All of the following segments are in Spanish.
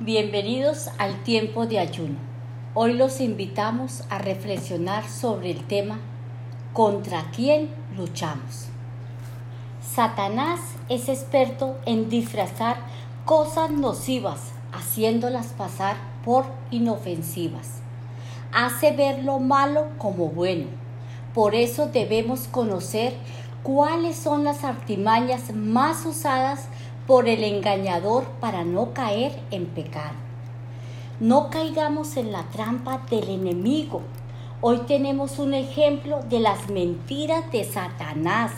Bienvenidos al tiempo de ayuno. Hoy los invitamos a reflexionar sobre el tema ¿Contra quién luchamos? Satanás es experto en disfrazar cosas nocivas, haciéndolas pasar por inofensivas. Hace ver lo malo como bueno. Por eso debemos conocer cuáles son las artimañas más usadas por el engañador para no caer en pecado. No caigamos en la trampa del enemigo. Hoy tenemos un ejemplo de las mentiras de Satanás,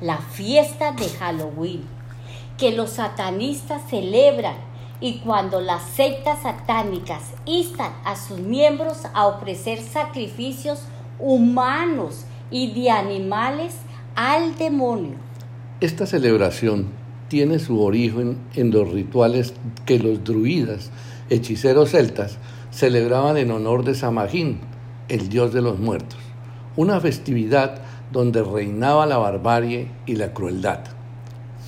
la fiesta de Halloween, que los satanistas celebran y cuando las sectas satánicas instan a sus miembros a ofrecer sacrificios humanos y de animales al demonio. Esta celebración tiene su origen en los rituales que los druidas, hechiceros celtas, celebraban en honor de Samhain, el dios de los muertos, una festividad donde reinaba la barbarie y la crueldad.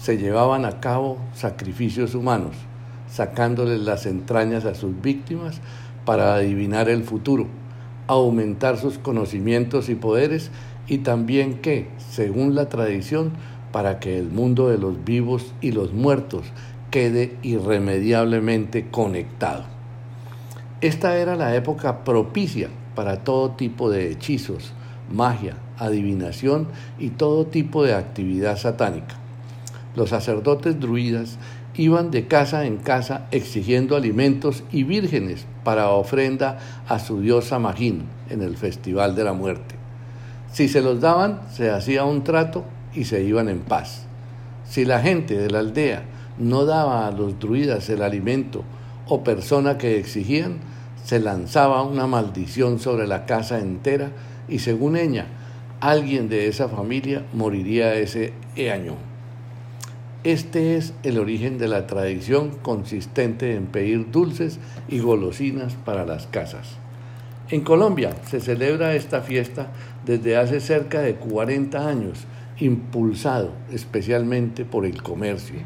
Se llevaban a cabo sacrificios humanos, sacándoles las entrañas a sus víctimas para adivinar el futuro, aumentar sus conocimientos y poderes y también que, según la tradición, para que el mundo de los vivos y los muertos quede irremediablemente conectado. Esta era la época propicia para todo tipo de hechizos, magia, adivinación y todo tipo de actividad satánica. Los sacerdotes druidas iban de casa en casa exigiendo alimentos y vírgenes para ofrenda a su diosa Magín en el Festival de la Muerte. Si se los daban, se hacía un trato y se iban en paz. Si la gente de la aldea no daba a los druidas el alimento o persona que exigían, se lanzaba una maldición sobre la casa entera y según ella, alguien de esa familia moriría ese año. Este es el origen de la tradición consistente en pedir dulces y golosinas para las casas. En Colombia se celebra esta fiesta desde hace cerca de 40 años impulsado especialmente por el comercio.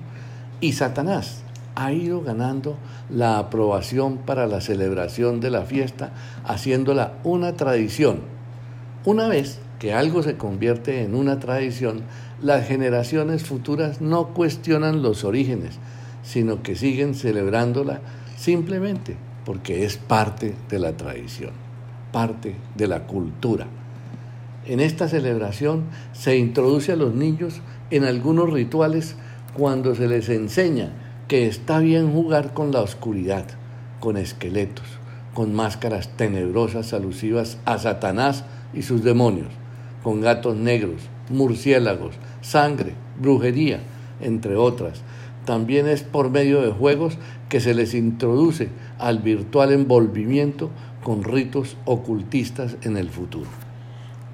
Y Satanás ha ido ganando la aprobación para la celebración de la fiesta, haciéndola una tradición. Una vez que algo se convierte en una tradición, las generaciones futuras no cuestionan los orígenes, sino que siguen celebrándola simplemente porque es parte de la tradición, parte de la cultura en esta celebración se introduce a los niños en algunos rituales cuando se les enseña que está bien jugar con la oscuridad, con esqueletos, con máscaras tenebrosas alusivas a Satanás y sus demonios, con gatos negros, murciélagos, sangre, brujería, entre otras. También es por medio de juegos que se les introduce al virtual envolvimiento con ritos ocultistas en el futuro.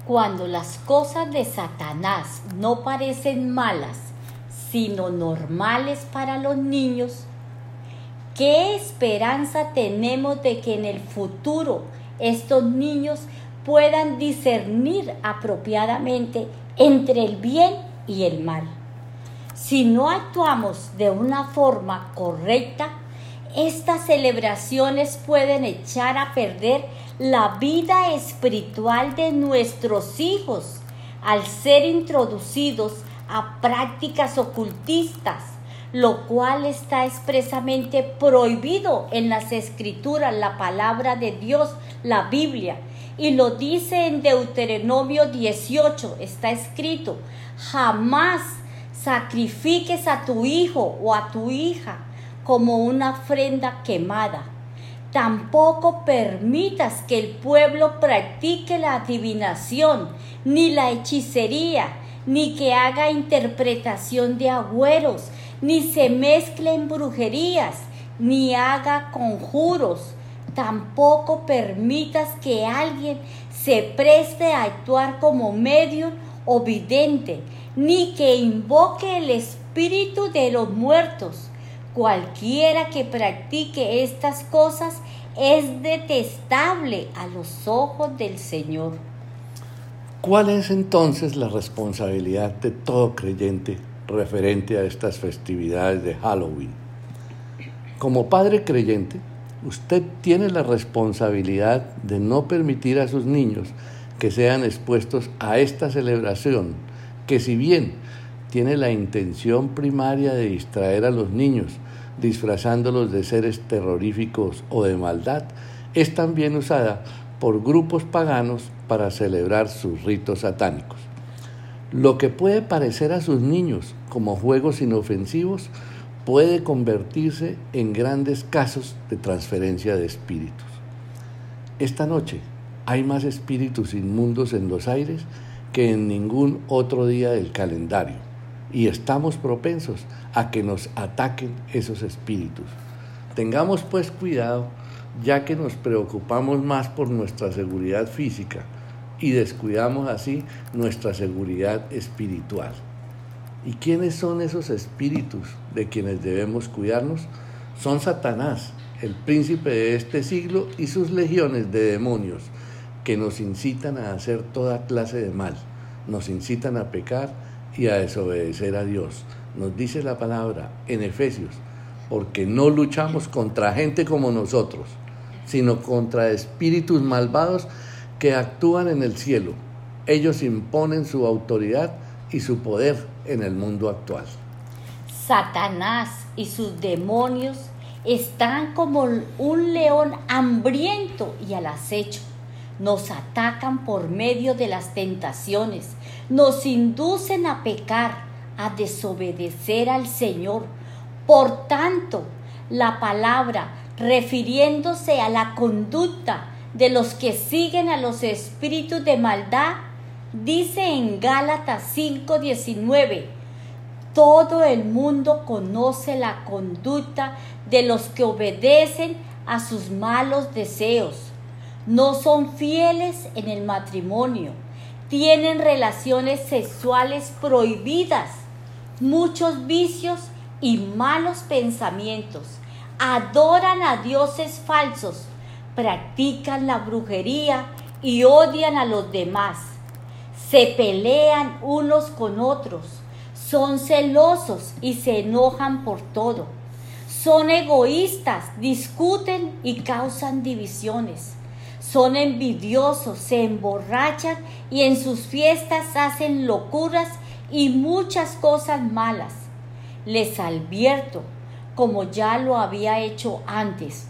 Cuando las cosas de Satanás no parecen malas, sino normales para los niños, ¿qué esperanza tenemos de que en el futuro estos niños puedan discernir apropiadamente entre el bien y el mal? Si no actuamos de una forma correcta, estas celebraciones pueden echar a perder la vida espiritual de nuestros hijos al ser introducidos a prácticas ocultistas, lo cual está expresamente prohibido en las escrituras, la palabra de Dios, la Biblia. Y lo dice en Deuteronomio 18, está escrito, jamás sacrifiques a tu hijo o a tu hija como una ofrenda quemada. Tampoco permitas que el pueblo practique la adivinación, ni la hechicería, ni que haga interpretación de agüeros, ni se mezcle en brujerías, ni haga conjuros. Tampoco permitas que alguien se preste a actuar como medio o vidente, ni que invoque el espíritu de los muertos Cualquiera que practique estas cosas es detestable a los ojos del Señor. ¿Cuál es entonces la responsabilidad de todo creyente referente a estas festividades de Halloween? Como padre creyente, usted tiene la responsabilidad de no permitir a sus niños que sean expuestos a esta celebración, que si bien tiene la intención primaria de distraer a los niños, disfrazándolos de seres terroríficos o de maldad, es también usada por grupos paganos para celebrar sus ritos satánicos. Lo que puede parecer a sus niños como juegos inofensivos puede convertirse en grandes casos de transferencia de espíritus. Esta noche hay más espíritus inmundos en los aires que en ningún otro día del calendario y estamos propensos a que nos ataquen esos espíritus. Tengamos pues cuidado ya que nos preocupamos más por nuestra seguridad física y descuidamos así nuestra seguridad espiritual. ¿Y quiénes son esos espíritus de quienes debemos cuidarnos? Son Satanás, el príncipe de este siglo y sus legiones de demonios que nos incitan a hacer toda clase de mal, nos incitan a pecar y a desobedecer a Dios. Nos dice la palabra en Efesios, porque no luchamos contra gente como nosotros, sino contra espíritus malvados que actúan en el cielo. Ellos imponen su autoridad y su poder en el mundo actual. Satanás y sus demonios están como un león hambriento y al acecho. Nos atacan por medio de las tentaciones, nos inducen a pecar, a desobedecer al Señor. Por tanto, la palabra refiriéndose a la conducta de los que siguen a los espíritus de maldad, dice en Gálatas 5:19, todo el mundo conoce la conducta de los que obedecen a sus malos deseos. No son fieles en el matrimonio, tienen relaciones sexuales prohibidas, muchos vicios y malos pensamientos adoran a dioses falsos, practican la brujería y odian a los demás. Se pelean unos con otros, son celosos y se enojan por todo. Son egoístas, discuten y causan divisiones. Son envidiosos, se emborrachan y en sus fiestas hacen locuras y muchas cosas malas. Les advierto como ya lo había hecho antes,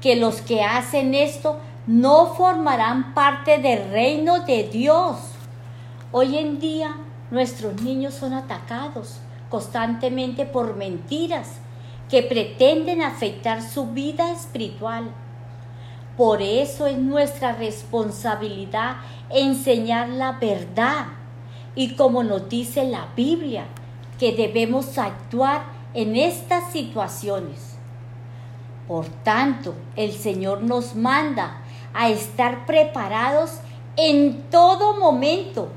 que los que hacen esto no formarán parte del reino de Dios. Hoy en día nuestros niños son atacados constantemente por mentiras que pretenden afectar su vida espiritual. Por eso es nuestra responsabilidad enseñar la verdad y como nos dice la Biblia, que debemos actuar en estas situaciones. Por tanto, el Señor nos manda a estar preparados en todo momento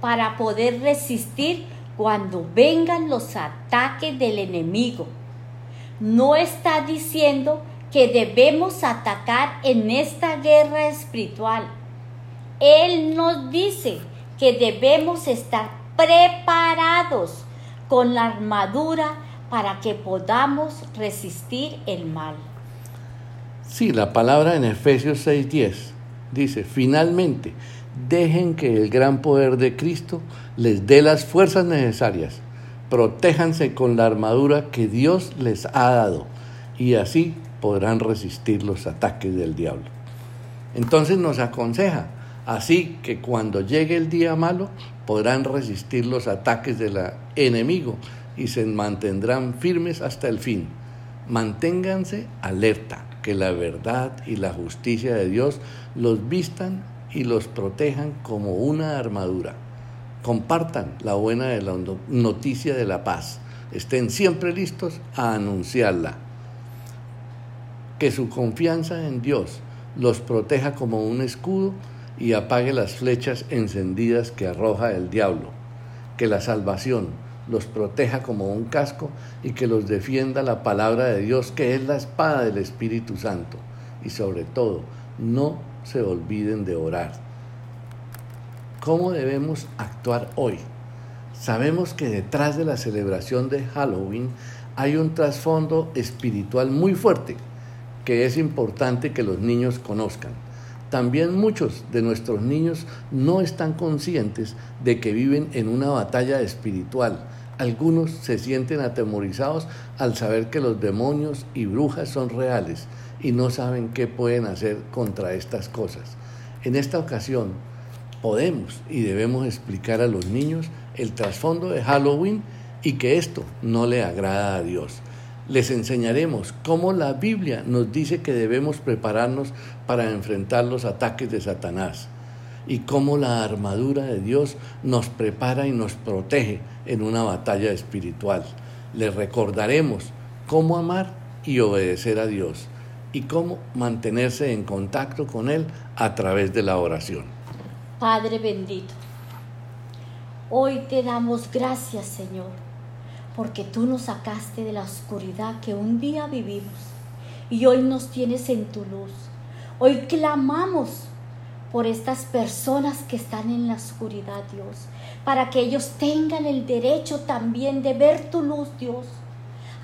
para poder resistir cuando vengan los ataques del enemigo. No está diciendo que debemos atacar en esta guerra espiritual. Él nos dice que debemos estar preparados con la armadura para que podamos resistir el mal. Sí, la palabra en Efesios 6:10 dice, finalmente, dejen que el gran poder de Cristo les dé las fuerzas necesarias, protéjanse con la armadura que Dios les ha dado y así podrán resistir los ataques del diablo. Entonces nos aconseja, así que cuando llegue el día malo podrán resistir los ataques del enemigo y se mantendrán firmes hasta el fin. Manténganse alerta, que la verdad y la justicia de Dios los vistan y los protejan como una armadura. Compartan la buena de la noticia de la paz. Estén siempre listos a anunciarla. Que su confianza en Dios los proteja como un escudo y apague las flechas encendidas que arroja el diablo. Que la salvación, los proteja como un casco y que los defienda la palabra de Dios, que es la espada del Espíritu Santo. Y sobre todo, no se olviden de orar. ¿Cómo debemos actuar hoy? Sabemos que detrás de la celebración de Halloween hay un trasfondo espiritual muy fuerte que es importante que los niños conozcan. También muchos de nuestros niños no están conscientes de que viven en una batalla espiritual. Algunos se sienten atemorizados al saber que los demonios y brujas son reales y no saben qué pueden hacer contra estas cosas. En esta ocasión podemos y debemos explicar a los niños el trasfondo de Halloween y que esto no le agrada a Dios. Les enseñaremos cómo la Biblia nos dice que debemos prepararnos para enfrentar los ataques de Satanás y cómo la armadura de Dios nos prepara y nos protege en una batalla espiritual. Les recordaremos cómo amar y obedecer a Dios y cómo mantenerse en contacto con Él a través de la oración. Padre bendito, hoy te damos gracias Señor porque tú nos sacaste de la oscuridad que un día vivimos y hoy nos tienes en tu luz. Hoy clamamos por estas personas que están en la oscuridad, Dios, para que ellos tengan el derecho también de ver tu luz, Dios.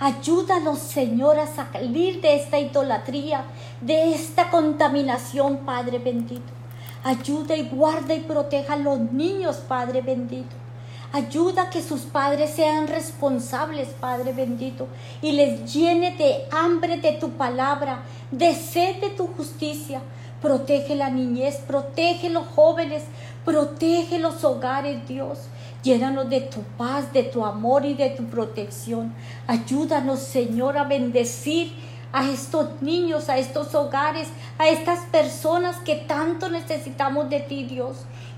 Ayúdanos, Señor, a salir de esta idolatría, de esta contaminación, Padre bendito. Ayuda y guarda y proteja a los niños, Padre bendito. Ayuda a que sus padres sean responsables, Padre bendito, y les llene de hambre de tu palabra, de sed de tu justicia. Protege la niñez, protege los jóvenes, protege los hogares, Dios. Llénanos de tu paz, de tu amor y de tu protección. Ayúdanos, Señor, a bendecir a estos niños, a estos hogares, a estas personas que tanto necesitamos de ti, Dios.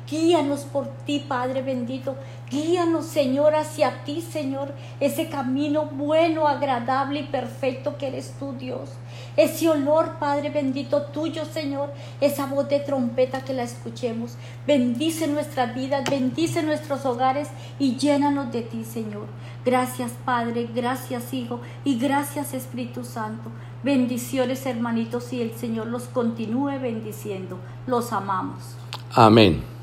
Guíanos por ti, Padre bendito. Guíanos, Señor, hacia ti, Señor, ese camino bueno, agradable y perfecto que eres tú, Dios. Ese olor, Padre bendito, tuyo, Señor, esa voz de trompeta que la escuchemos. Bendice nuestras vidas, bendice nuestros hogares y llénanos de ti, Señor. Gracias, Padre, gracias, Hijo, y gracias, Espíritu Santo. Bendiciones, hermanitos, y el Señor los continúe bendiciendo. Los amamos. Amén.